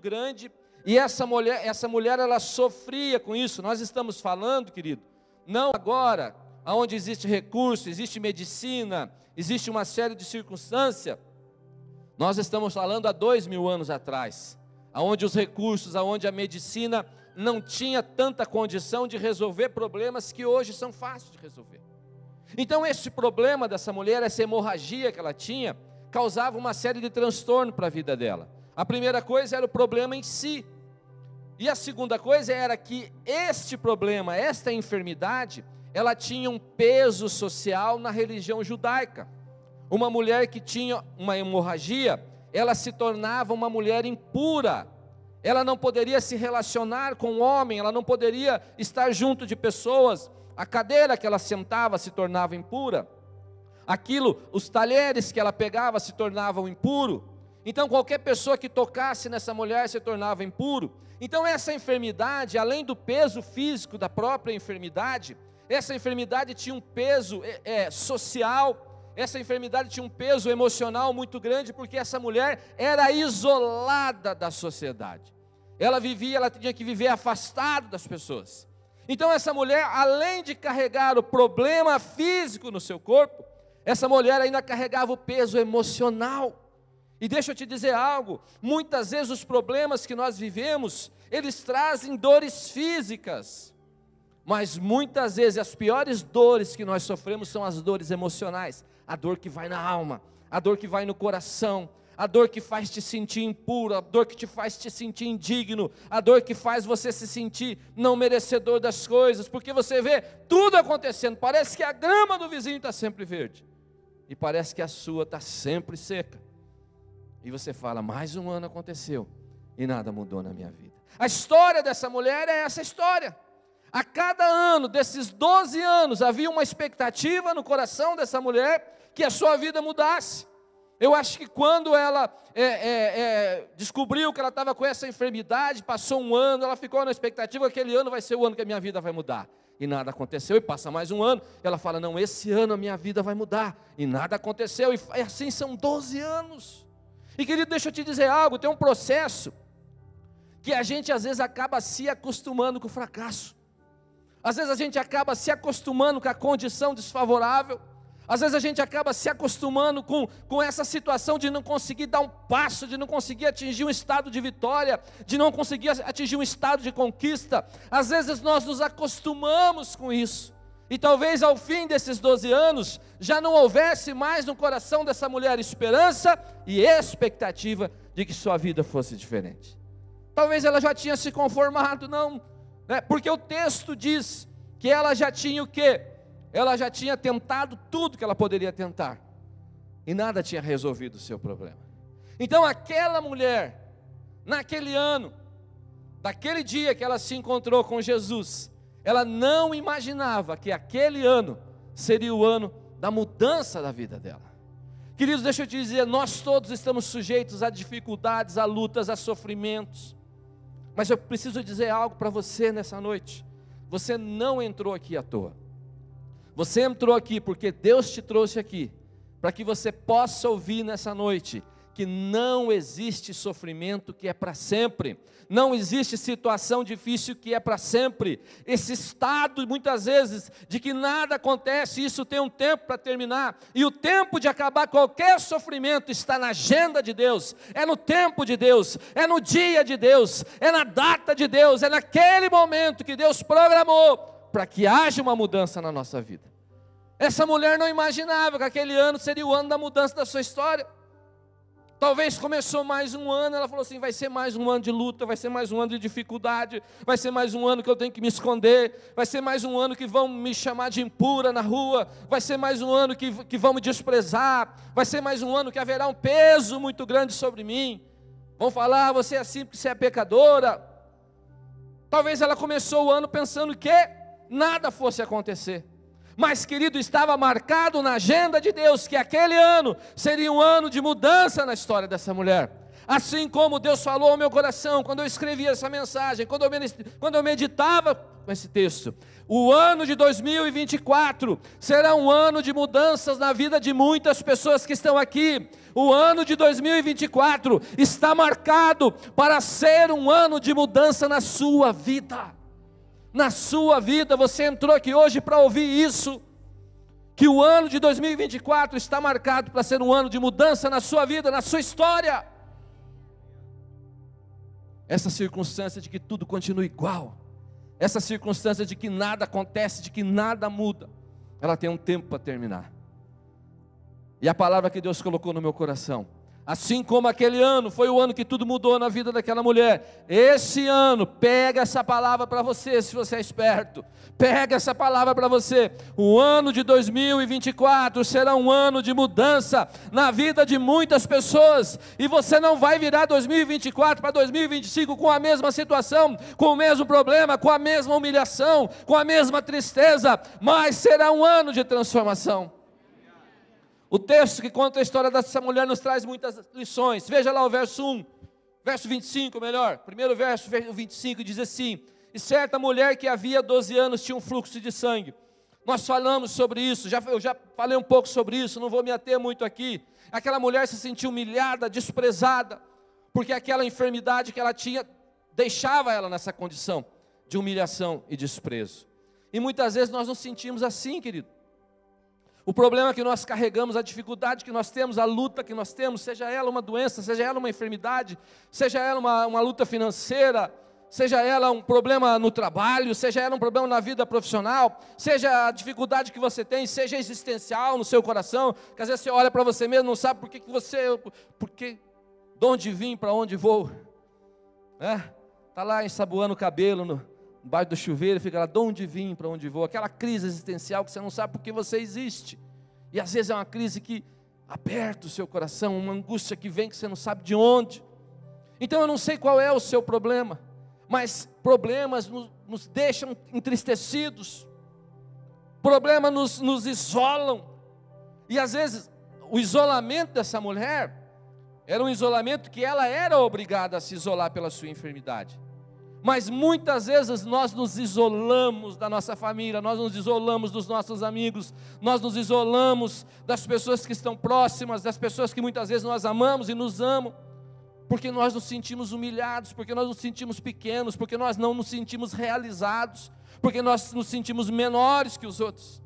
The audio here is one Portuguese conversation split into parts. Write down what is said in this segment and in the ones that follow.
grande e essa mulher, essa mulher ela sofria com isso. Nós estamos falando, querido, não agora, aonde existe recurso, existe medicina, existe uma série de circunstâncias. Nós estamos falando há dois mil anos atrás, aonde os recursos, aonde a medicina não tinha tanta condição de resolver problemas que hoje são fáceis de resolver. Então, esse problema dessa mulher, essa hemorragia que ela tinha, causava uma série de transtorno para a vida dela. A primeira coisa era o problema em si. E a segunda coisa era que este problema, esta enfermidade, ela tinha um peso social na religião judaica. Uma mulher que tinha uma hemorragia, ela se tornava uma mulher impura. Ela não poderia se relacionar com o homem, ela não poderia estar junto de pessoas. A cadeira que ela sentava se tornava impura aquilo, os talheres que ela pegava se tornavam impuro. Então qualquer pessoa que tocasse nessa mulher se tornava impuro. Então essa enfermidade, além do peso físico da própria enfermidade, essa enfermidade tinha um peso é, é, social, essa enfermidade tinha um peso emocional muito grande, porque essa mulher era isolada da sociedade. Ela vivia, ela tinha que viver afastado das pessoas. Então essa mulher, além de carregar o problema físico no seu corpo, essa mulher ainda carregava o peso emocional. E deixa eu te dizer algo: muitas vezes os problemas que nós vivemos, eles trazem dores físicas, mas muitas vezes as piores dores que nós sofremos são as dores emocionais, a dor que vai na alma, a dor que vai no coração, a dor que faz te sentir impuro, a dor que te faz te sentir indigno, a dor que faz você se sentir não merecedor das coisas, porque você vê tudo acontecendo, parece que a grama do vizinho está sempre verde e parece que a sua está sempre seca. E você fala: mais um ano aconteceu e nada mudou na minha vida. A história dessa mulher é essa história. A cada ano desses 12 anos havia uma expectativa no coração dessa mulher que a sua vida mudasse. Eu acho que quando ela é, é, é, descobriu que ela estava com essa enfermidade, passou um ano, ela ficou na expectativa que aquele ano vai ser o ano que a minha vida vai mudar e nada aconteceu, e passa mais um ano, ela fala: Não, esse ano a minha vida vai mudar, e nada aconteceu, e assim são 12 anos. E querido, deixa eu te dizer algo: tem um processo que a gente às vezes acaba se acostumando com o fracasso, às vezes a gente acaba se acostumando com a condição desfavorável, às vezes a gente acaba se acostumando com, com essa situação de não conseguir dar um passo, de não conseguir atingir um estado de vitória, de não conseguir atingir um estado de conquista. Às vezes nós nos acostumamos com isso. E talvez ao fim desses 12 anos já não houvesse mais no coração dessa mulher esperança e expectativa de que sua vida fosse diferente. Talvez ela já tinha se conformado, não, né? porque o texto diz que ela já tinha o quê? ela já tinha tentado tudo que ela poderia tentar e nada tinha resolvido o seu problema. Então, aquela mulher, naquele ano, daquele dia que ela se encontrou com Jesus, ela não imaginava que aquele ano seria o ano da mudança da vida dela. Queridos, deixa eu te dizer, nós todos estamos sujeitos a dificuldades, a lutas, a sofrimentos. Mas eu preciso dizer algo para você nessa noite. Você não entrou aqui à toa. Você entrou aqui porque Deus te trouxe aqui, para que você possa ouvir nessa noite que não existe sofrimento que é para sempre, não existe situação difícil que é para sempre. Esse estado, muitas vezes, de que nada acontece, isso tem um tempo para terminar, e o tempo de acabar qualquer sofrimento está na agenda de Deus, é no tempo de Deus, é no dia de Deus, é na data de Deus, é naquele momento que Deus programou para que haja uma mudança na nossa vida. Essa mulher não imaginava que aquele ano seria o ano da mudança da sua história. Talvez começou mais um ano, ela falou assim: vai ser mais um ano de luta, vai ser mais um ano de dificuldade, vai ser mais um ano que eu tenho que me esconder, vai ser mais um ano que vão me chamar de impura na rua, vai ser mais um ano que, que vão me desprezar, vai ser mais um ano que haverá um peso muito grande sobre mim. Vão falar, ah, você é assim porque você é pecadora. Talvez ela começou o ano pensando que nada fosse acontecer. Mas, querido, estava marcado na agenda de Deus que aquele ano seria um ano de mudança na história dessa mulher. Assim como Deus falou ao meu coração quando eu escrevia essa mensagem, quando eu, quando eu meditava com esse texto. O ano de 2024 será um ano de mudanças na vida de muitas pessoas que estão aqui. O ano de 2024 está marcado para ser um ano de mudança na sua vida. Na sua vida, você entrou aqui hoje para ouvir isso. Que o ano de 2024 está marcado para ser um ano de mudança na sua vida, na sua história. Essa circunstância de que tudo continua igual essa circunstância de que nada acontece, de que nada muda, ela tem um tempo para terminar. E a palavra que Deus colocou no meu coração Assim como aquele ano foi o ano que tudo mudou na vida daquela mulher, esse ano, pega essa palavra para você, se você é esperto. Pega essa palavra para você. O ano de 2024 será um ano de mudança na vida de muitas pessoas, e você não vai virar 2024 para 2025 com a mesma situação, com o mesmo problema, com a mesma humilhação, com a mesma tristeza, mas será um ano de transformação. O texto que conta a história dessa mulher nos traz muitas lições. Veja lá o verso 1, verso 25, melhor. Primeiro verso, verso 25, diz assim: E certa mulher que havia 12 anos tinha um fluxo de sangue. Nós falamos sobre isso, já, eu já falei um pouco sobre isso, não vou me ater muito aqui. Aquela mulher se sentiu humilhada, desprezada, porque aquela enfermidade que ela tinha deixava ela nessa condição de humilhação e desprezo. E muitas vezes nós nos sentimos assim, querido. O problema que nós carregamos, a dificuldade que nós temos, a luta que nós temos, seja ela uma doença, seja ela uma enfermidade, seja ela uma, uma luta financeira, seja ela um problema no trabalho, seja ela um problema na vida profissional, seja a dificuldade que você tem, seja existencial no seu coração, que às vezes você olha para você mesmo, não sabe por que, que você, porque, de onde vim, para onde vou, né? Está lá ensaboando o cabelo no, embaixo do chuveiro, fica lá, de onde vim, para onde vou, aquela crise existencial que você não sabe por que você existe. E às vezes é uma crise que aperta o seu coração, uma angústia que vem que você não sabe de onde. Então eu não sei qual é o seu problema, mas problemas nos, nos deixam entristecidos, problemas nos, nos isolam, e às vezes o isolamento dessa mulher era um isolamento que ela era obrigada a se isolar pela sua enfermidade. Mas muitas vezes nós nos isolamos da nossa família, nós nos isolamos dos nossos amigos, nós nos isolamos das pessoas que estão próximas, das pessoas que muitas vezes nós amamos e nos amam, porque nós nos sentimos humilhados, porque nós nos sentimos pequenos, porque nós não nos sentimos realizados, porque nós nos sentimos menores que os outros.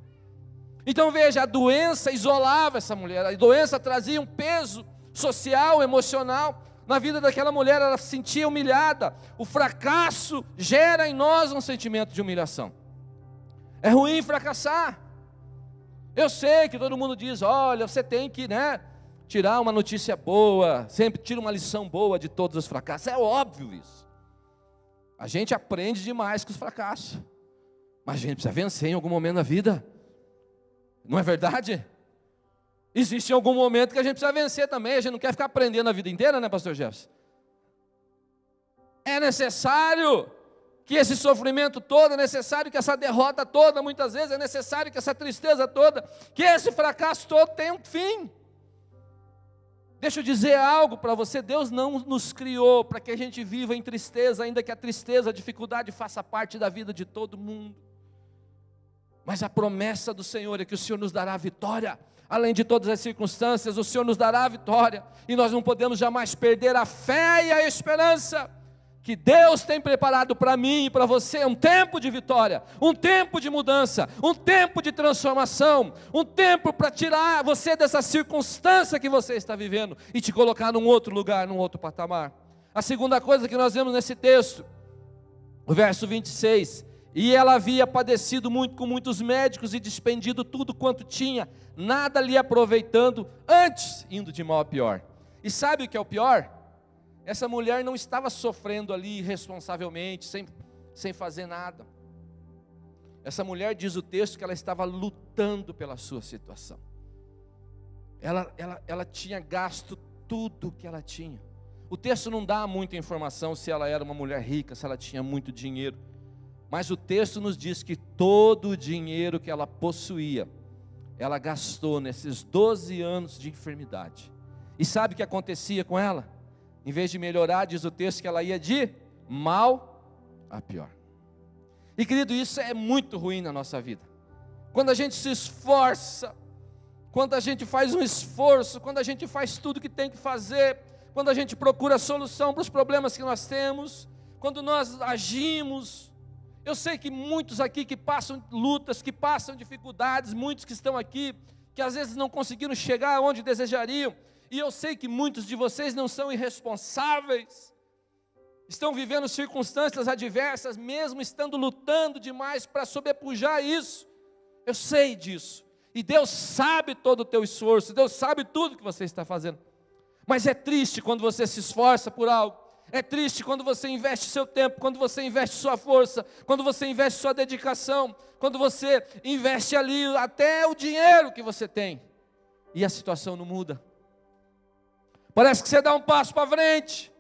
Então veja, a doença isolava essa mulher, a doença trazia um peso social, emocional, na vida daquela mulher, ela se sentia humilhada. O fracasso gera em nós um sentimento de humilhação. É ruim fracassar. Eu sei que todo mundo diz: olha, você tem que, né, tirar uma notícia boa, sempre tira uma lição boa de todos os fracassos. É óbvio isso. A gente aprende demais com os fracassos, mas a gente precisa vencer em algum momento da vida, não é verdade? Existe algum momento que a gente precisa vencer também, a gente não quer ficar aprendendo a vida inteira, né, pastor Jefferson? É necessário que esse sofrimento todo, é necessário que essa derrota toda, muitas vezes é necessário que essa tristeza toda, que esse fracasso todo tenha um fim. Deixa eu dizer algo para você: Deus não nos criou para que a gente viva em tristeza, ainda que a tristeza, a dificuldade faça parte da vida de todo mundo. Mas a promessa do Senhor é que o Senhor nos dará vitória além de todas as circunstâncias, o Senhor nos dará a vitória, e nós não podemos jamais perder a fé e a esperança que Deus tem preparado para mim e para você um tempo de vitória, um tempo de mudança, um tempo de transformação, um tempo para tirar você dessa circunstância que você está vivendo e te colocar num outro lugar, num outro patamar. A segunda coisa que nós vemos nesse texto, o verso 26, e ela havia padecido muito com muitos médicos e despendido tudo quanto tinha, nada lhe aproveitando, antes indo de mal a pior. E sabe o que é o pior? Essa mulher não estava sofrendo ali irresponsavelmente, sem, sem fazer nada. Essa mulher diz o texto que ela estava lutando pela sua situação. Ela, ela, ela tinha gasto tudo que ela tinha. O texto não dá muita informação se ela era uma mulher rica, se ela tinha muito dinheiro. Mas o texto nos diz que todo o dinheiro que ela possuía, ela gastou nesses 12 anos de enfermidade. E sabe o que acontecia com ela? Em vez de melhorar, diz o texto que ela ia de mal a pior. E querido, isso é muito ruim na nossa vida. Quando a gente se esforça, quando a gente faz um esforço, quando a gente faz tudo que tem que fazer, quando a gente procura solução para os problemas que nós temos, quando nós agimos. Eu sei que muitos aqui que passam lutas, que passam dificuldades, muitos que estão aqui, que às vezes não conseguiram chegar onde desejariam, e eu sei que muitos de vocês não são irresponsáveis, estão vivendo circunstâncias adversas, mesmo estando lutando demais para sobrepujar isso. Eu sei disso. E Deus sabe todo o teu esforço, Deus sabe tudo que você está fazendo. Mas é triste quando você se esforça por algo. É triste quando você investe seu tempo, quando você investe sua força, quando você investe sua dedicação, quando você investe ali até o dinheiro que você tem e a situação não muda. Parece que você dá um passo para frente,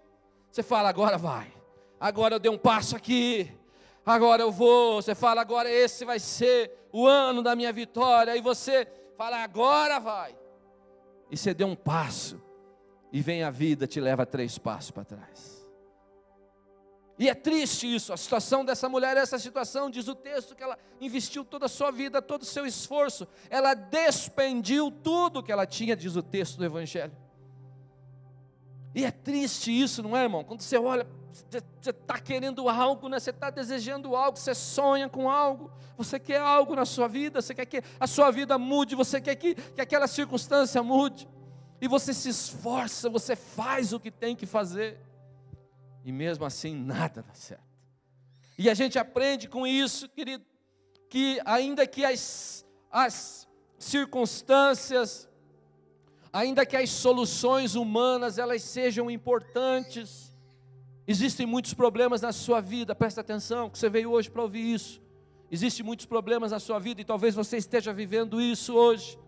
você fala, agora vai. Agora eu dei um passo aqui. Agora eu vou. Você fala, agora esse vai ser o ano da minha vitória. E você fala, agora vai. E você deu um passo. E vem a vida, te leva três passos para trás. E é triste isso, a situação dessa mulher, essa situação, diz o texto, que ela investiu toda a sua vida, todo o seu esforço, ela despendiu tudo que ela tinha, diz o texto do Evangelho. E é triste isso, não é, irmão? Quando você olha, você está querendo algo, né? você está desejando algo, você sonha com algo, você quer algo na sua vida, você quer que a sua vida mude, você quer que, que aquela circunstância mude, e você se esforça, você faz o que tem que fazer, e mesmo assim nada dá certo. E a gente aprende com isso, querido, que ainda que as, as circunstâncias, ainda que as soluções humanas elas sejam importantes, existem muitos problemas na sua vida, presta atenção, que você veio hoje para ouvir isso. Existem muitos problemas na sua vida e talvez você esteja vivendo isso hoje.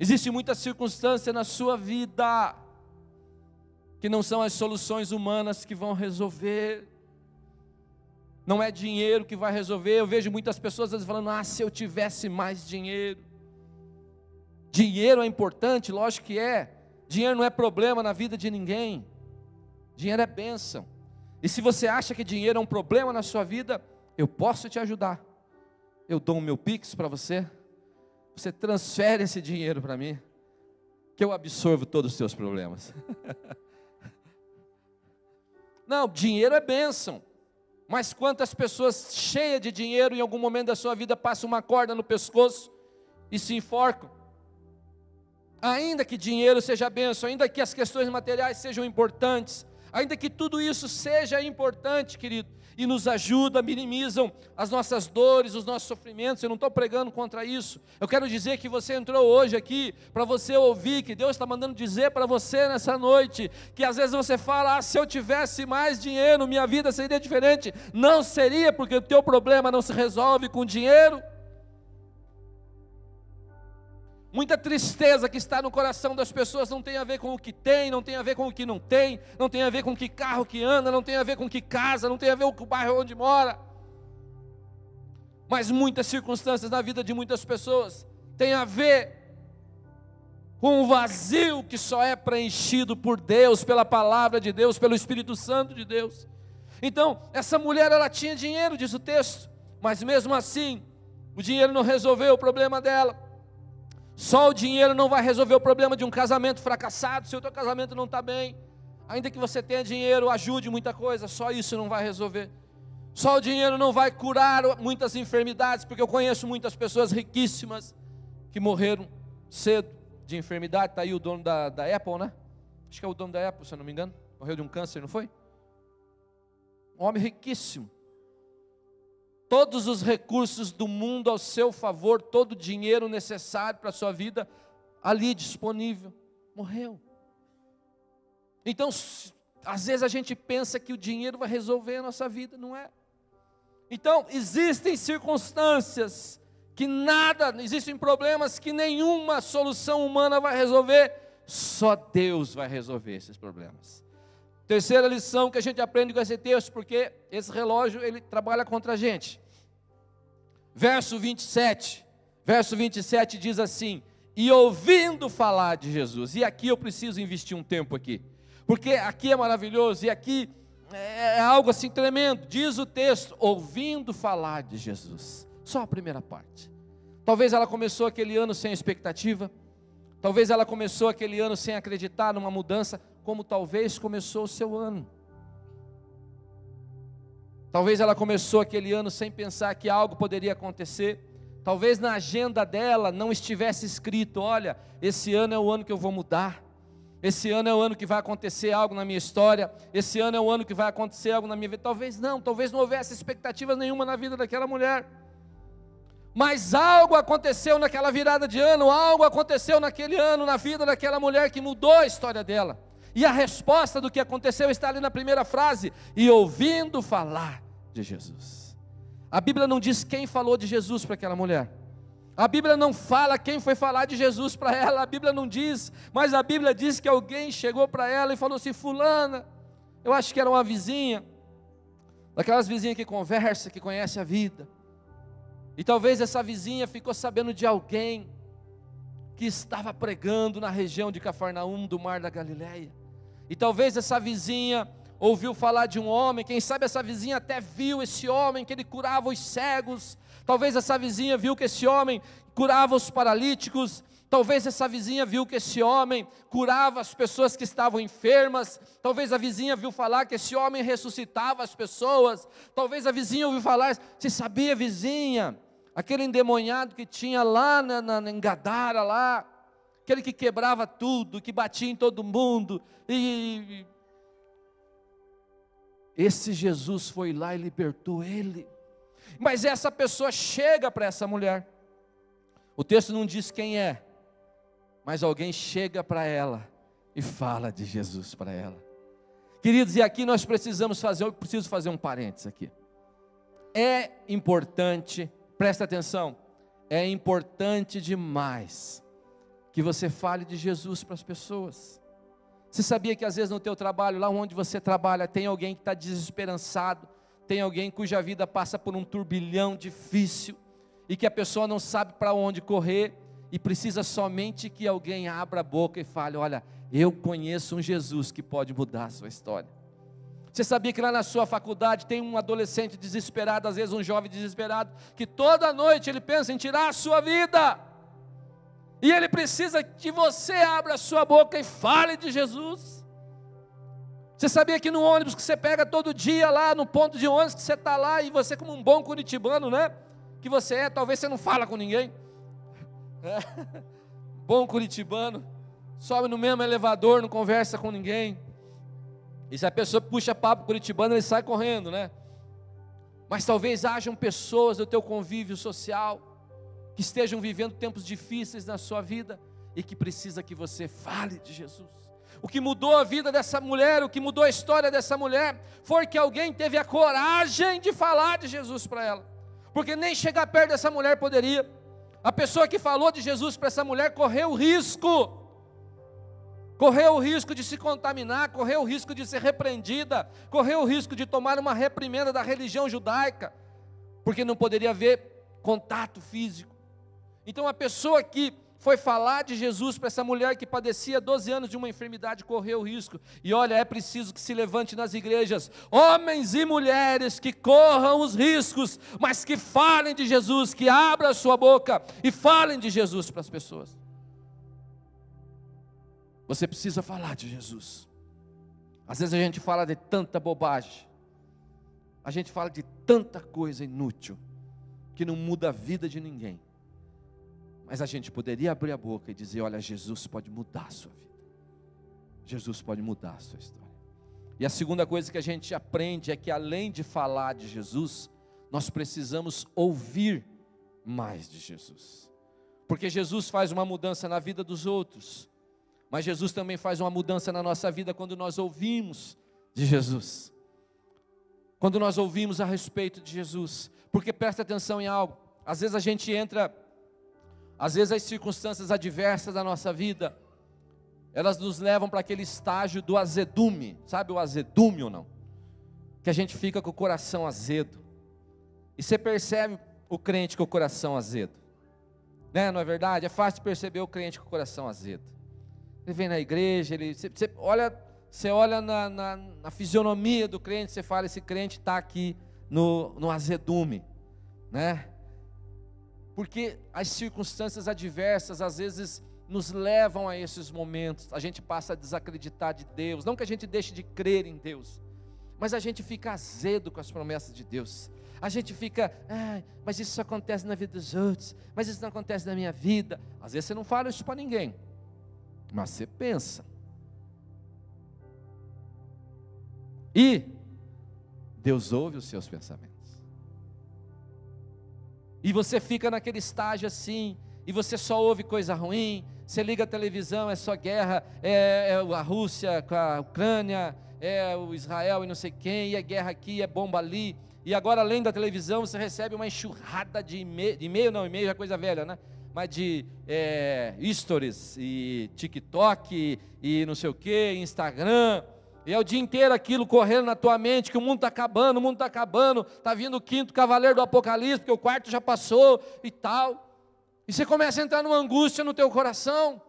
Existem muitas circunstâncias na sua vida que não são as soluções humanas que vão resolver. Não é dinheiro que vai resolver. Eu vejo muitas pessoas falando: "Ah, se eu tivesse mais dinheiro". Dinheiro é importante, lógico que é. Dinheiro não é problema na vida de ninguém. Dinheiro é bênção. E se você acha que dinheiro é um problema na sua vida, eu posso te ajudar. Eu dou o meu Pix para você. Você transfere esse dinheiro para mim, que eu absorvo todos os seus problemas. não, dinheiro é bênção. Mas quantas pessoas cheias de dinheiro em algum momento da sua vida passam uma corda no pescoço e se enforcam? Ainda que dinheiro seja benção, ainda que as questões materiais sejam importantes, ainda que tudo isso seja importante, querido, e nos ajuda, minimizam as nossas dores, os nossos sofrimentos. Eu não estou pregando contra isso. Eu quero dizer que você entrou hoje aqui para você ouvir que Deus está mandando dizer para você nessa noite que às vezes você fala: ah, se eu tivesse mais dinheiro, minha vida seria diferente. Não seria, porque o teu problema não se resolve com dinheiro. Muita tristeza que está no coração das pessoas não tem a ver com o que tem, não tem a ver com o que não tem, não tem a ver com que carro que anda, não tem a ver com que casa, não tem a ver com o bairro onde mora. Mas muitas circunstâncias na vida de muitas pessoas têm a ver com um vazio que só é preenchido por Deus, pela palavra de Deus, pelo Espírito Santo de Deus. Então, essa mulher ela tinha dinheiro, diz o texto, mas mesmo assim, o dinheiro não resolveu o problema dela. Só o dinheiro não vai resolver o problema de um casamento fracassado, se o teu casamento não está bem. Ainda que você tenha dinheiro, ajude muita coisa, só isso não vai resolver. Só o dinheiro não vai curar muitas enfermidades, porque eu conheço muitas pessoas riquíssimas que morreram cedo de enfermidade. Está aí o dono da, da Apple, né? Acho que é o dono da Apple, se eu não me engano. Morreu de um câncer, não foi? Um homem riquíssimo todos os recursos do mundo ao seu favor, todo o dinheiro necessário para a sua vida ali disponível. Morreu. Então, às vezes a gente pensa que o dinheiro vai resolver a nossa vida, não é? Então, existem circunstâncias que nada, existem problemas que nenhuma solução humana vai resolver, só Deus vai resolver esses problemas. Terceira lição que a gente aprende com esse texto, porque esse relógio ele trabalha contra a gente. Verso 27. Verso 27 diz assim: "E ouvindo falar de Jesus". E aqui eu preciso investir um tempo aqui. Porque aqui é maravilhoso e aqui é, é algo assim tremendo. Diz o texto, ouvindo falar de Jesus. Só a primeira parte. Talvez ela começou aquele ano sem expectativa. Talvez ela começou aquele ano sem acreditar numa mudança, como talvez começou o seu ano. Talvez ela começou aquele ano sem pensar que algo poderia acontecer. Talvez na agenda dela não estivesse escrito: olha, esse ano é o ano que eu vou mudar. Esse ano é o ano que vai acontecer algo na minha história. Esse ano é o ano que vai acontecer algo na minha vida. Talvez não, talvez não houvesse expectativa nenhuma na vida daquela mulher. Mas algo aconteceu naquela virada de ano, algo aconteceu naquele ano na vida daquela mulher que mudou a história dela. E a resposta do que aconteceu está ali na primeira frase: e ouvindo falar de Jesus. A Bíblia não diz quem falou de Jesus para aquela mulher. A Bíblia não fala quem foi falar de Jesus para ela, a Bíblia não diz, mas a Bíblia diz que alguém chegou para ela e falou assim: Fulana, eu acho que era uma vizinha, daquelas vizinhas que conversa, que conhece a vida. E talvez essa vizinha ficou sabendo de alguém que estava pregando na região de Cafarnaum, do Mar da Galileia. E talvez essa vizinha ouviu falar de um homem, quem sabe essa vizinha até viu esse homem que ele curava os cegos, Talvez essa vizinha viu que esse homem curava os paralíticos. Talvez essa vizinha viu que esse homem curava as pessoas que estavam enfermas. Talvez a vizinha viu falar que esse homem ressuscitava as pessoas. Talvez a vizinha ouviu falar, você sabia, vizinha? Aquele endemoniado que tinha lá na, na, Gadara, lá, aquele que quebrava tudo, que batia em todo mundo. E, esse Jesus foi lá e libertou ele. Mas essa pessoa chega para essa mulher. O texto não diz quem é, mas alguém chega para ela e fala de Jesus para ela. Queridos, e aqui nós precisamos fazer, eu preciso fazer um parênteses aqui. É importante, presta atenção, é importante demais que você fale de Jesus para as pessoas. Você sabia que às vezes no teu trabalho, lá onde você trabalha, tem alguém que está desesperançado, tem alguém cuja vida passa por um turbilhão difícil e que a pessoa não sabe para onde correr e precisa somente que alguém abra a boca e fale: Olha, eu conheço um Jesus que pode mudar a sua história. Você sabia que lá na sua faculdade tem um adolescente desesperado, às vezes um jovem desesperado, que toda noite ele pensa em tirar a sua vida, e ele precisa que você abra a sua boca e fale de Jesus. Você sabia que no ônibus que você pega todo dia lá, no ponto de ônibus que você está lá, e você como um bom curitibano, né? Que você é, talvez você não fala com ninguém. É. Bom curitibano, sobe no mesmo elevador, não conversa com ninguém. E se a pessoa puxa papo curitibano, ele sai correndo, né? Mas talvez hajam pessoas do teu convívio social que estejam vivendo tempos difíceis na sua vida e que precisa que você fale de Jesus. O que mudou a vida dessa mulher, o que mudou a história dessa mulher, foi que alguém teve a coragem de falar de Jesus para ela, porque nem chegar perto dessa mulher poderia. A pessoa que falou de Jesus para essa mulher correu risco, correu o risco de se contaminar, correu o risco de ser repreendida, correu o risco de tomar uma reprimenda da religião judaica, porque não poderia haver contato físico. Então a pessoa que foi falar de Jesus para essa mulher que padecia 12 anos de uma enfermidade, correu risco. E olha, é preciso que se levante nas igrejas homens e mulheres que corram os riscos, mas que falem de Jesus, que abram a sua boca e falem de Jesus para as pessoas. Você precisa falar de Jesus. Às vezes a gente fala de tanta bobagem, a gente fala de tanta coisa inútil, que não muda a vida de ninguém. Mas a gente poderia abrir a boca e dizer: Olha, Jesus pode mudar a sua vida. Jesus pode mudar a sua história. E a segunda coisa que a gente aprende é que além de falar de Jesus, nós precisamos ouvir mais de Jesus. Porque Jesus faz uma mudança na vida dos outros, mas Jesus também faz uma mudança na nossa vida quando nós ouvimos de Jesus. Quando nós ouvimos a respeito de Jesus, porque presta atenção em algo, às vezes a gente entra às vezes as circunstâncias adversas da nossa vida, elas nos levam para aquele estágio do azedume, sabe o azedume ou não? Que a gente fica com o coração azedo. E você percebe o crente com o coração azedo. Né? Não é verdade? É fácil perceber o crente com o coração azedo. Ele vem na igreja, ele você, você olha você olha na, na, na fisionomia do crente, você fala: esse crente está aqui no, no azedume, né? Porque as circunstâncias adversas às vezes nos levam a esses momentos, a gente passa a desacreditar de Deus, não que a gente deixe de crer em Deus, mas a gente fica azedo com as promessas de Deus. A gente fica, ah, mas isso acontece na vida dos outros, mas isso não acontece na minha vida. Às vezes você não fala isso para ninguém, mas você pensa. E Deus ouve os seus pensamentos. E você fica naquele estágio assim, e você só ouve coisa ruim, você liga a televisão, é só guerra, é, é a Rússia com a Ucrânia, é o Israel e não sei quem, e é guerra aqui, é bomba ali. E agora, além da televisão, você recebe uma enxurrada de e-mail, e-mail não, e-mail é coisa velha, né? Mas de é, stories e TikTok e, e não sei o que, Instagram. E é o dia inteiro aquilo correndo na tua mente, que o mundo está acabando, o mundo está acabando, está vindo o quinto cavaleiro do Apocalipse, porque o quarto já passou e tal. E você começa a entrar numa angústia no teu coração.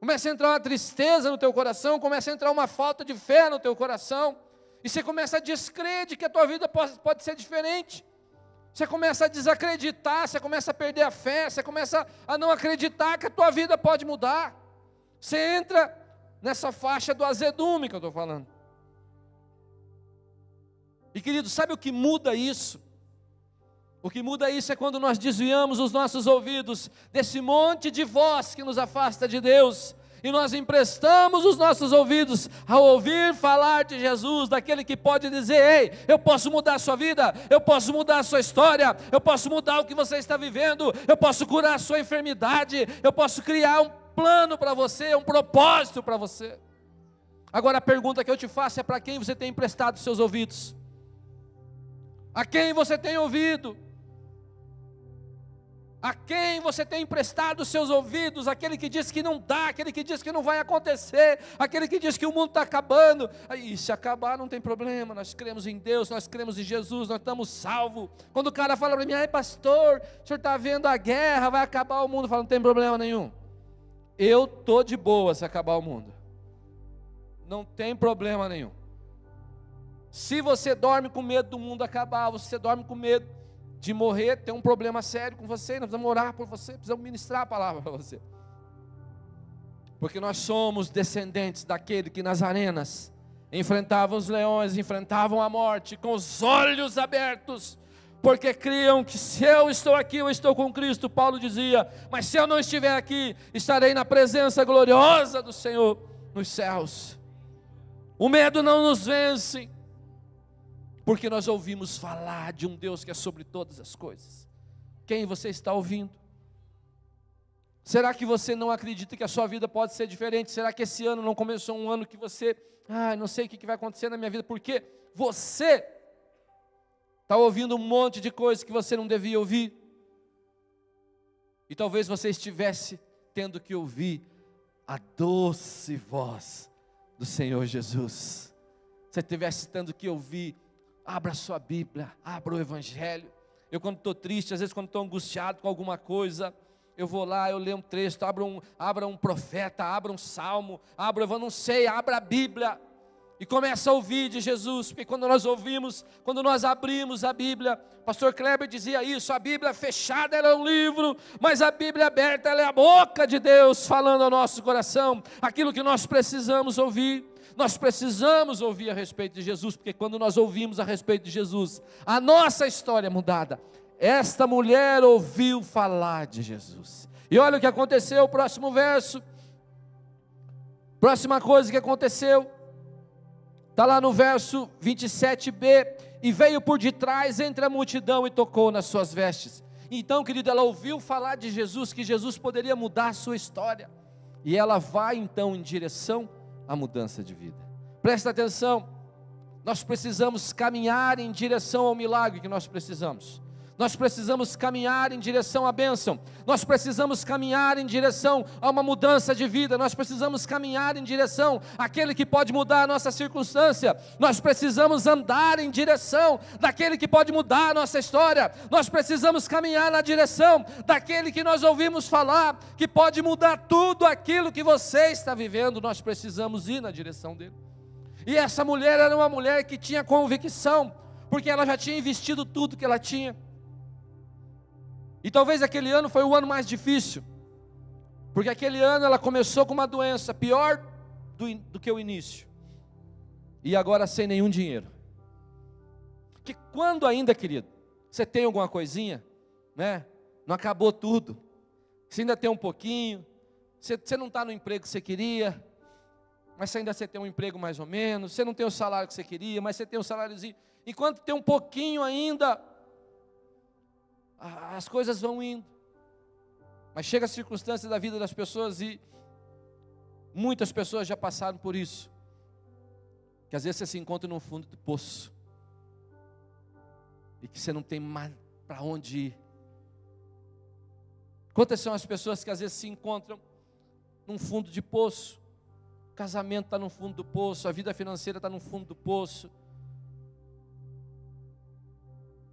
Começa a entrar uma tristeza no teu coração, começa a entrar uma falta de fé no teu coração. E você começa a descrer de que a tua vida pode, pode ser diferente. Você começa a desacreditar, você começa a perder a fé, você começa a não acreditar que a tua vida pode mudar. Você entra nessa faixa do azedume que eu estou falando. E querido, sabe o que muda isso? O que muda isso é quando nós desviamos os nossos ouvidos desse monte de voz que nos afasta de Deus e nós emprestamos os nossos ouvidos ao ouvir falar de Jesus, daquele que pode dizer: Ei, eu posso mudar a sua vida, eu posso mudar a sua história, eu posso mudar o que você está vivendo, eu posso curar a sua enfermidade, eu posso criar um plano para você, um propósito para você. Agora a pergunta que eu te faço é: para quem você tem emprestado seus ouvidos? A quem você tem ouvido? A quem você tem emprestado seus ouvidos? Aquele que diz que não dá, aquele que diz que não vai acontecer, aquele que diz que o mundo está acabando. Aí, se acabar, não tem problema, nós cremos em Deus, nós cremos em Jesus, nós estamos salvos. Quando o cara fala para mim, ai pastor, o senhor está vendo a guerra, vai acabar o mundo, fala, não tem problema nenhum. Eu estou de boa se acabar o mundo. Não tem problema nenhum. Se você dorme com medo do mundo acabar, você dorme com medo de morrer, tem um problema sério com você, nós precisamos orar por você, precisamos ministrar a palavra para você. Porque nós somos descendentes daquele que nas arenas enfrentavam os leões, enfrentavam a morte com os olhos abertos, porque criam que se eu estou aqui, eu estou com Cristo, Paulo dizia, mas se eu não estiver aqui, estarei na presença gloriosa do Senhor nos céus. O medo não nos vence, porque nós ouvimos falar de um Deus que é sobre todas as coisas. Quem você está ouvindo? Será que você não acredita que a sua vida pode ser diferente? Será que esse ano não começou um ano que você, ah, não sei o que vai acontecer na minha vida, porque você está ouvindo um monte de coisas que você não devia ouvir? E talvez você estivesse tendo que ouvir a doce voz do Senhor Jesus. Você estivesse tendo que ouvir Abra sua Bíblia, abra o Evangelho. Eu, quando estou triste, às vezes, quando estou angustiado com alguma coisa, eu vou lá, eu leio um texto, abra um, abra um profeta, abra um salmo, abra, eu não sei, abra a Bíblia e começa a ouvir de Jesus, porque quando nós ouvimos, quando nós abrimos a Bíblia, pastor Kleber dizia isso, a Bíblia fechada ela é um livro, mas a Bíblia aberta ela é a boca de Deus falando ao nosso coração, aquilo que nós precisamos ouvir. Nós precisamos ouvir a respeito de Jesus, porque quando nós ouvimos a respeito de Jesus, a nossa história é mudada. Esta mulher ouviu falar de Jesus. E olha o que aconteceu, próximo verso. Próxima coisa que aconteceu, está lá no verso 27b. E veio por detrás entre a multidão e tocou nas suas vestes. Então, querido, ela ouviu falar de Jesus, que Jesus poderia mudar a sua história. E ela vai então em direção a mudança de vida. Presta atenção, nós precisamos caminhar em direção ao milagre que nós precisamos. Nós precisamos caminhar em direção à bênção, nós precisamos caminhar em direção a uma mudança de vida, nós precisamos caminhar em direção àquele que pode mudar a nossa circunstância, nós precisamos andar em direção daquele que pode mudar a nossa história, nós precisamos caminhar na direção daquele que nós ouvimos falar, que pode mudar tudo aquilo que você está vivendo, nós precisamos ir na direção dele. E essa mulher era uma mulher que tinha convicção, porque ela já tinha investido tudo que ela tinha. E talvez aquele ano foi o ano mais difícil, porque aquele ano ela começou com uma doença pior do, do que o início, e agora sem nenhum dinheiro. Que quando ainda, querido, você tem alguma coisinha, né? Não acabou tudo, você ainda tem um pouquinho, você, você não está no emprego que você queria, mas ainda você tem um emprego mais ou menos, você não tem o salário que você queria, mas você tem um saláriozinho. Enquanto tem um pouquinho ainda, as coisas vão indo. Mas chega a circunstância da vida das pessoas e muitas pessoas já passaram por isso. Que às vezes você se encontra no fundo do poço. E que você não tem mais para onde ir. Quantas são as pessoas que às vezes se encontram num fundo de poço? O casamento está no fundo do poço, a vida financeira está no fundo do poço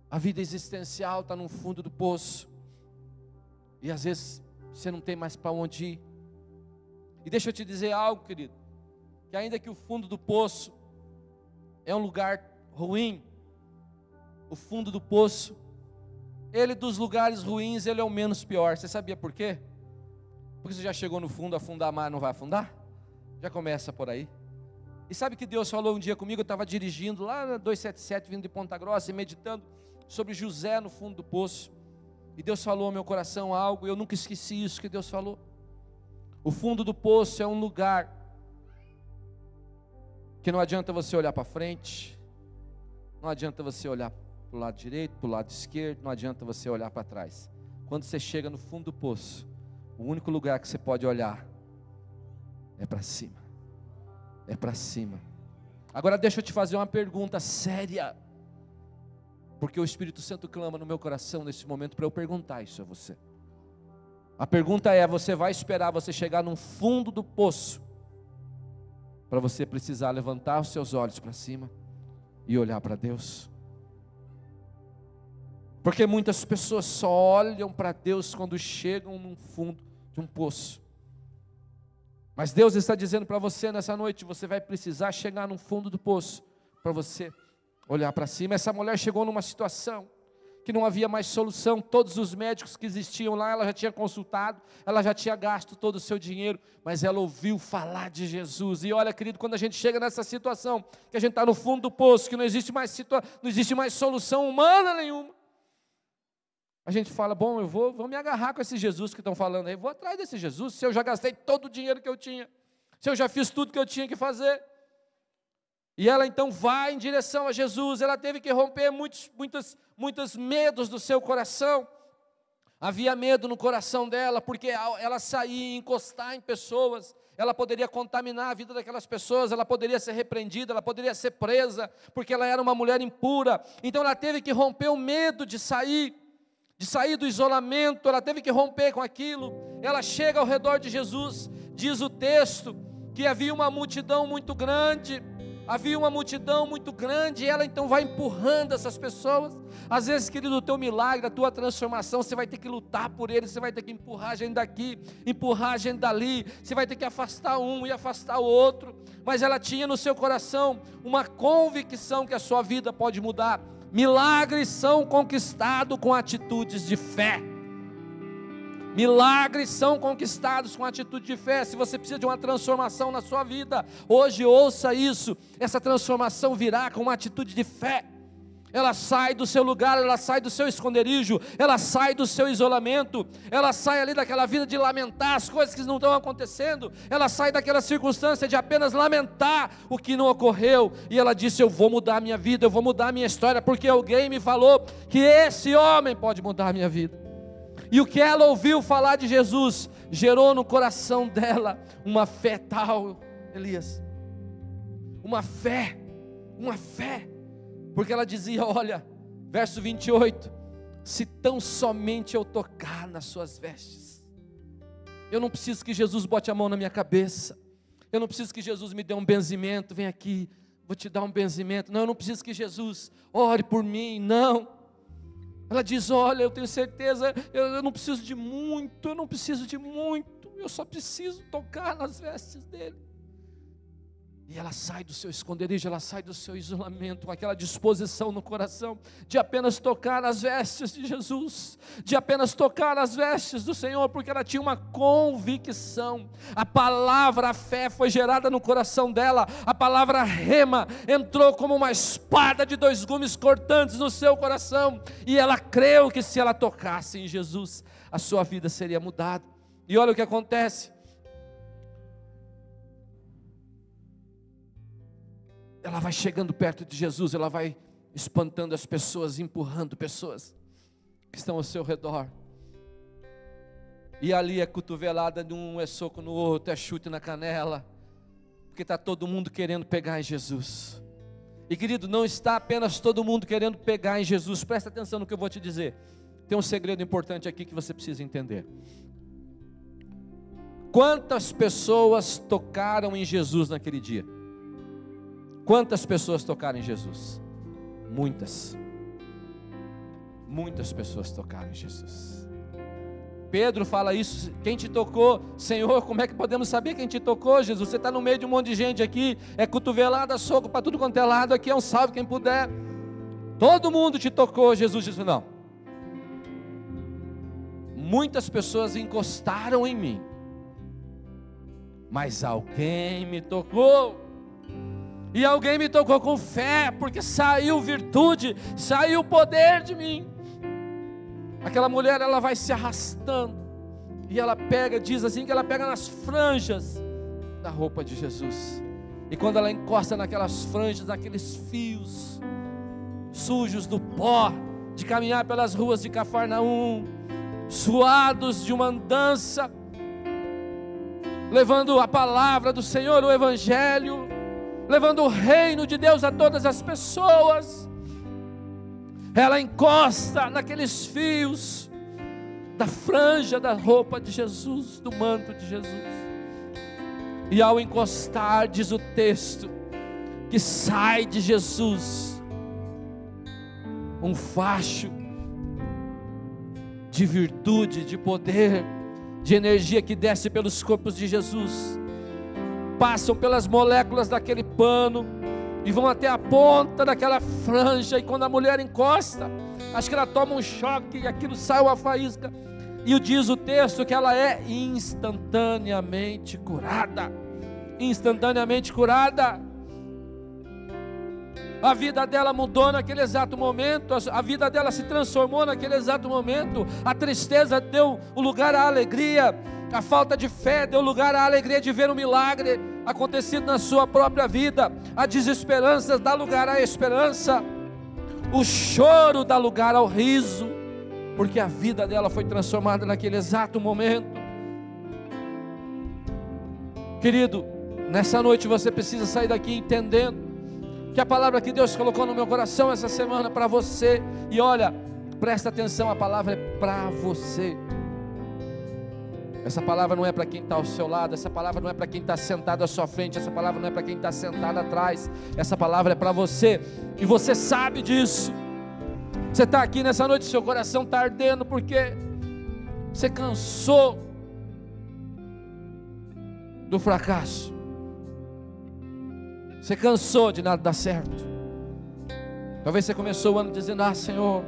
a vida existencial está no fundo do poço. E às vezes você não tem mais para onde ir. E deixa eu te dizer algo, querido. Que ainda que o fundo do poço é um lugar ruim, o fundo do poço, ele dos lugares ruins, ele é o menos pior. Você sabia por quê? Porque você já chegou no fundo, afundar mar não vai afundar? Já começa por aí. E sabe que Deus falou um dia comigo? Eu estava dirigindo lá na 277, vindo de Ponta Grossa e meditando sobre José no fundo do poço. E Deus falou ao meu coração algo, eu nunca esqueci isso que Deus falou. O fundo do poço é um lugar que não adianta você olhar para frente, não adianta você olhar para o lado direito, para o lado esquerdo, não adianta você olhar para trás. Quando você chega no fundo do poço, o único lugar que você pode olhar é para cima. É para cima. Agora deixa eu te fazer uma pergunta séria. Porque o Espírito Santo clama no meu coração nesse momento para eu perguntar isso a você. A pergunta é: você vai esperar você chegar no fundo do poço para você precisar levantar os seus olhos para cima e olhar para Deus? Porque muitas pessoas só olham para Deus quando chegam no fundo de um poço. Mas Deus está dizendo para você nessa noite: você vai precisar chegar no fundo do poço para você olhar para cima. Essa mulher chegou numa situação que não havia mais solução. Todos os médicos que existiam lá, ela já tinha consultado, ela já tinha gasto todo o seu dinheiro, mas ela ouviu falar de Jesus. E olha, querido, quando a gente chega nessa situação, que a gente está no fundo do poço, que não existe mais situa não existe mais solução humana nenhuma. A gente fala, bom, eu vou, vou me agarrar com esse Jesus que estão falando aí, vou atrás desse Jesus, se eu já gastei todo o dinheiro que eu tinha, se eu já fiz tudo que eu tinha que fazer, e ela então vai em direção a Jesus. Ela teve que romper muitos, muitos, muitos medos do seu coração. Havia medo no coração dela, porque ela saía e encostar em pessoas, ela poderia contaminar a vida daquelas pessoas, ela poderia ser repreendida, ela poderia ser presa, porque ela era uma mulher impura. Então ela teve que romper o medo de sair, de sair do isolamento, ela teve que romper com aquilo. Ela chega ao redor de Jesus, diz o texto que havia uma multidão muito grande, havia uma multidão muito grande, e ela então vai empurrando essas pessoas. Às vezes, querido, o teu milagre, a tua transformação, você vai ter que lutar por ele, você vai ter que empurrar a gente daqui, empurrar a gente dali, você vai ter que afastar um e afastar o outro. Mas ela tinha no seu coração uma convicção que a sua vida pode mudar. Milagres são conquistados com atitudes de fé. Milagres são conquistados com atitude de fé. Se você precisa de uma transformação na sua vida, hoje ouça isso. Essa transformação virá com uma atitude de fé. Ela sai do seu lugar, ela sai do seu esconderijo, ela sai do seu isolamento, ela sai ali daquela vida de lamentar as coisas que não estão acontecendo, ela sai daquela circunstância de apenas lamentar o que não ocorreu, e ela disse: Eu vou mudar a minha vida, eu vou mudar a minha história, porque alguém me falou que esse homem pode mudar a minha vida. E o que ela ouviu falar de Jesus gerou no coração dela uma fé tal, Elias. Uma fé, uma fé. Porque ela dizia: Olha, verso 28, se tão somente eu tocar nas suas vestes, eu não preciso que Jesus bote a mão na minha cabeça, eu não preciso que Jesus me dê um benzimento, vem aqui, vou te dar um benzimento, não, eu não preciso que Jesus ore por mim, não. Ela diz: Olha, eu tenho certeza, eu, eu não preciso de muito, eu não preciso de muito, eu só preciso tocar nas vestes dele. E ela sai do seu esconderijo, ela sai do seu isolamento, com aquela disposição no coração de apenas tocar as vestes de Jesus, de apenas tocar as vestes do Senhor, porque ela tinha uma convicção. A palavra, a fé foi gerada no coração dela, a palavra rema entrou como uma espada de dois gumes cortantes no seu coração, e ela creu que se ela tocasse em Jesus, a sua vida seria mudada. E olha o que acontece ela vai chegando perto de Jesus, ela vai espantando as pessoas, empurrando pessoas que estão ao seu redor. E ali é cotovelada de um, é soco no outro, é chute na canela, porque está todo mundo querendo pegar em Jesus. E querido, não está apenas todo mundo querendo pegar em Jesus, presta atenção no que eu vou te dizer. Tem um segredo importante aqui que você precisa entender. Quantas pessoas tocaram em Jesus naquele dia? Quantas pessoas tocaram em Jesus? Muitas. Muitas pessoas tocaram em Jesus. Pedro fala isso, quem te tocou, Senhor, como é que podemos saber quem te tocou, Jesus? Você está no meio de um monte de gente aqui, é cotovelada, soco para tudo quanto é lado, aqui é um salve quem puder. Todo mundo te tocou, Jesus disse: Não. Muitas pessoas encostaram em mim, mas alguém me tocou. E alguém me tocou com fé, porque saiu virtude, saiu poder de mim. Aquela mulher, ela vai se arrastando, e ela pega, diz assim, que ela pega nas franjas da roupa de Jesus. E quando ela encosta naquelas franjas, naqueles fios sujos do pó, de caminhar pelas ruas de Cafarnaum, suados de uma andança, levando a palavra do Senhor, o Evangelho, levando o reino de Deus a todas as pessoas. Ela encosta naqueles fios da franja da roupa de Jesus, do manto de Jesus. E ao encostar, diz o texto, que sai de Jesus um facho de virtude, de poder, de energia que desce pelos corpos de Jesus passam pelas moléculas daquele pano e vão até a ponta daquela franja. E quando a mulher encosta, acho que ela toma um choque e aquilo sai uma faísca. E diz o texto que ela é instantaneamente curada. Instantaneamente curada. A vida dela mudou naquele exato momento, a vida dela se transformou naquele exato momento. A tristeza deu lugar à alegria, a falta de fé deu lugar à alegria de ver um milagre acontecido na sua própria vida. A desesperança dá lugar à esperança. O choro dá lugar ao riso, porque a vida dela foi transformada naquele exato momento. Querido, nessa noite você precisa sair daqui entendendo que a palavra que Deus colocou no meu coração essa semana para você. E olha, presta atenção, a palavra é para você. Essa palavra não é para quem está ao seu lado, essa palavra não é para quem está sentado à sua frente, essa palavra não é para quem está sentado atrás, essa palavra é para você, e você sabe disso. Você está aqui nessa noite, seu coração está ardendo porque você cansou do fracasso, você cansou de nada dar certo. Talvez você começou o ano dizendo: Ah, Senhor,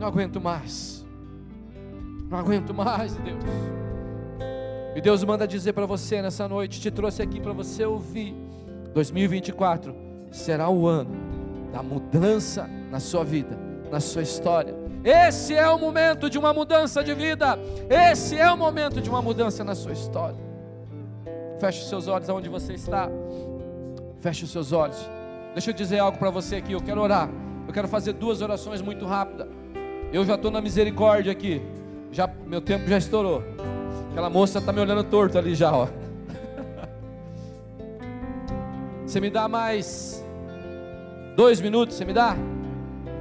não aguento mais, não aguento mais, Deus. E Deus manda dizer para você nessa noite, te trouxe aqui para você ouvir. 2024 será o ano da mudança na sua vida, na sua história. Esse é o momento de uma mudança de vida. Esse é o momento de uma mudança na sua história. Feche os seus olhos aonde você está. Feche os seus olhos. Deixa eu dizer algo para você aqui. Eu quero orar. Eu quero fazer duas orações muito rápidas. Eu já estou na misericórdia aqui. Já, meu tempo já estourou. Aquela moça está me olhando torto ali já, ó. Você me dá mais dois minutos? Você me dá?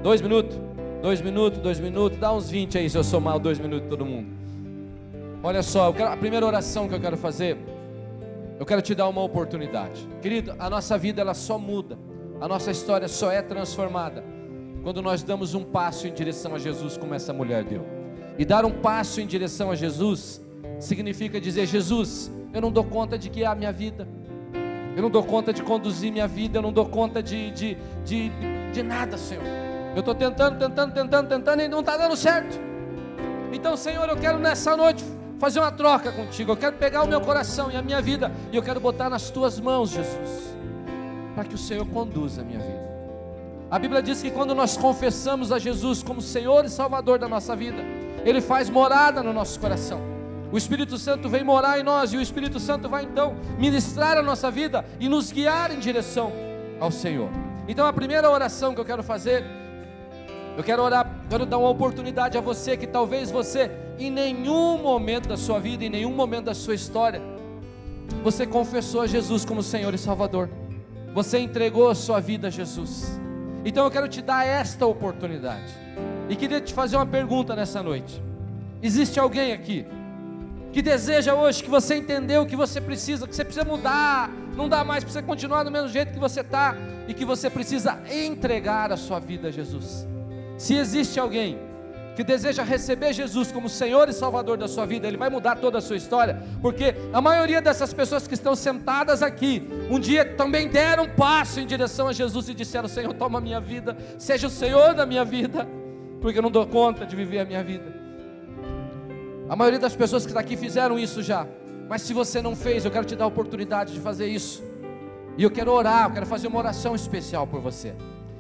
Dois minutos? Dois minutos, dois minutos, dá uns 20 aí se eu somar dois minutos todo mundo. Olha só, quero, a primeira oração que eu quero fazer, eu quero te dar uma oportunidade. Querido, a nossa vida ela só muda, a nossa história só é transformada quando nós damos um passo em direção a Jesus, como essa mulher deu. E dar um passo em direção a Jesus significa dizer: Jesus, eu não dou conta de a minha vida, Eu não dou conta de conduzir minha vida, eu não dou conta de, de, de, de nada, Senhor. Eu estou tentando, tentando, tentando, tentando e não está dando certo. Então, Senhor, eu quero nessa noite fazer uma troca contigo. Eu quero pegar o meu coração e a minha vida e eu quero botar nas tuas mãos, Jesus, para que o Senhor conduza a minha vida. A Bíblia diz que quando nós confessamos a Jesus como Senhor e Salvador da nossa vida, Ele faz morada no nosso coração. O Espírito Santo vem morar em nós e o Espírito Santo vai então ministrar a nossa vida e nos guiar em direção ao Senhor. Então a primeira oração que eu quero fazer, eu quero orar, quero dar uma oportunidade a você que talvez você em nenhum momento da sua vida, em nenhum momento da sua história, você confessou a Jesus como Senhor e Salvador. Você entregou a sua vida a Jesus. Então eu quero te dar esta oportunidade. E queria te fazer uma pergunta nessa noite. Existe alguém aqui que deseja hoje que você entendeu o que você precisa, que você precisa mudar, não dá mais para você continuar do mesmo jeito que você está e que você precisa entregar a sua vida a Jesus. Se existe alguém que deseja receber Jesus como Senhor e Salvador da sua vida, Ele vai mudar toda a sua história, porque a maioria dessas pessoas que estão sentadas aqui, um dia também deram um passo em direção a Jesus e disseram: Senhor, toma a minha vida, seja o Senhor da minha vida, porque eu não dou conta de viver a minha vida. A maioria das pessoas que está aqui fizeram isso já, mas se você não fez, eu quero te dar a oportunidade de fazer isso, e eu quero orar, eu quero fazer uma oração especial por você.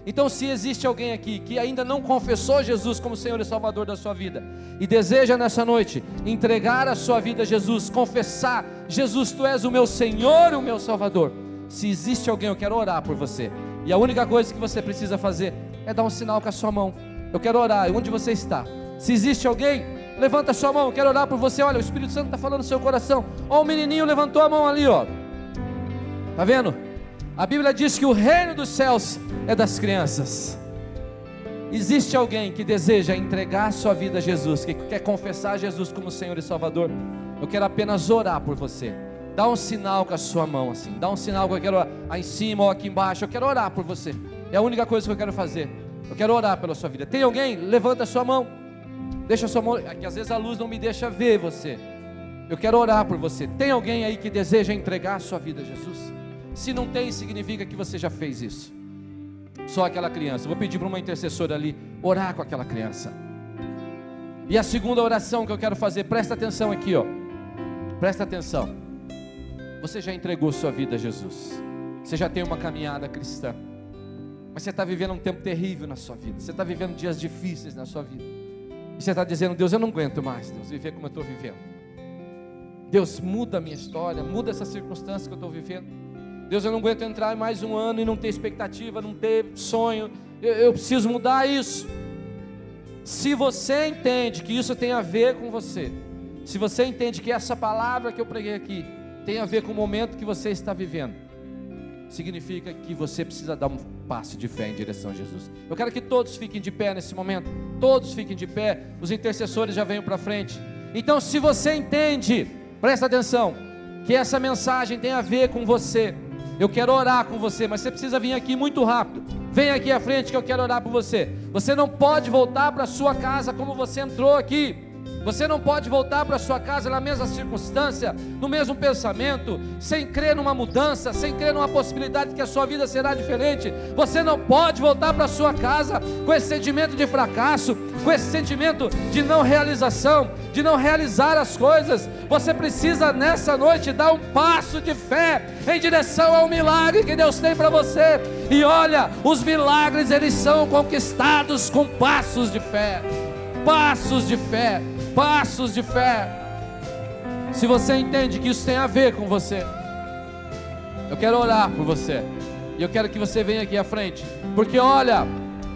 Então, se existe alguém aqui que ainda não confessou Jesus como Senhor e Salvador da sua vida e deseja nessa noite entregar a sua vida a Jesus, confessar: Jesus, tu és o meu Senhor e o meu Salvador. Se existe alguém, eu quero orar por você. E a única coisa que você precisa fazer é dar um sinal com a sua mão. Eu quero orar. Onde você está? Se existe alguém, levanta sua mão. Quero orar por você. Olha, o Espírito Santo está falando no seu coração. Olha o menininho levantou a mão ali, ó. Tá vendo? A Bíblia diz que o reino dos céus é das crianças. Existe alguém que deseja entregar sua vida a Jesus, que quer confessar Jesus como Senhor e Salvador? Eu quero apenas orar por você. Dá um sinal com a sua mão assim. Dá um sinal que eu quero aí em cima ou aqui embaixo. Eu quero orar por você. É a única coisa que eu quero fazer. Eu quero orar pela sua vida. Tem alguém? Levanta a sua mão. Deixa a sua mão, é que às vezes a luz não me deixa ver você. Eu quero orar por você. Tem alguém aí que deseja entregar a sua vida a Jesus? Se não tem, significa que você já fez isso. Só aquela criança. Vou pedir para uma intercessora ali orar com aquela criança. E a segunda oração que eu quero fazer, presta atenção aqui, ó. Presta atenção. Você já entregou sua vida a Jesus. Você já tem uma caminhada cristã. Mas você está vivendo um tempo terrível na sua vida. Você está vivendo dias difíceis na sua vida. E você está dizendo, Deus, eu não aguento mais, Deus, viver como eu estou vivendo. Deus, muda a minha história, muda essa circunstância que eu estou vivendo. Deus, eu não aguento entrar mais um ano e não ter expectativa, não ter sonho. Eu, eu preciso mudar isso. Se você entende que isso tem a ver com você, se você entende que essa palavra que eu preguei aqui tem a ver com o momento que você está vivendo, significa que você precisa dar um passo de fé em direção a Jesus. Eu quero que todos fiquem de pé nesse momento, todos fiquem de pé, os intercessores já venham para frente. Então, se você entende, presta atenção, que essa mensagem tem a ver com você, eu quero orar com você, mas você precisa vir aqui muito rápido. Vem aqui à frente que eu quero orar por você. Você não pode voltar para sua casa como você entrou aqui. Você não pode voltar para sua casa na mesma circunstância, no mesmo pensamento, sem crer numa mudança, sem crer numa possibilidade que a sua vida será diferente. Você não pode voltar para sua casa com esse sentimento de fracasso, com esse sentimento de não realização, de não realizar as coisas. Você precisa nessa noite dar um passo de fé em direção ao milagre que Deus tem para você. E olha, os milagres eles são conquistados com passos de fé. Passos de fé passos de fé. Se você entende que isso tem a ver com você, eu quero orar por você. E eu quero que você venha aqui à frente. Porque olha,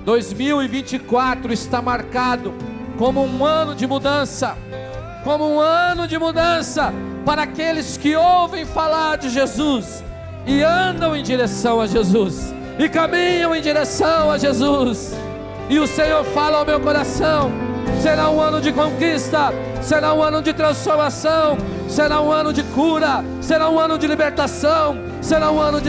2024 está marcado como um ano de mudança. Como um ano de mudança para aqueles que ouvem falar de Jesus e andam em direção a Jesus e caminham em direção a Jesus. E o Senhor fala ao meu coração será um ano de conquista, será um ano de transformação, será um ano de cura, será um ano de libertação, será um ano de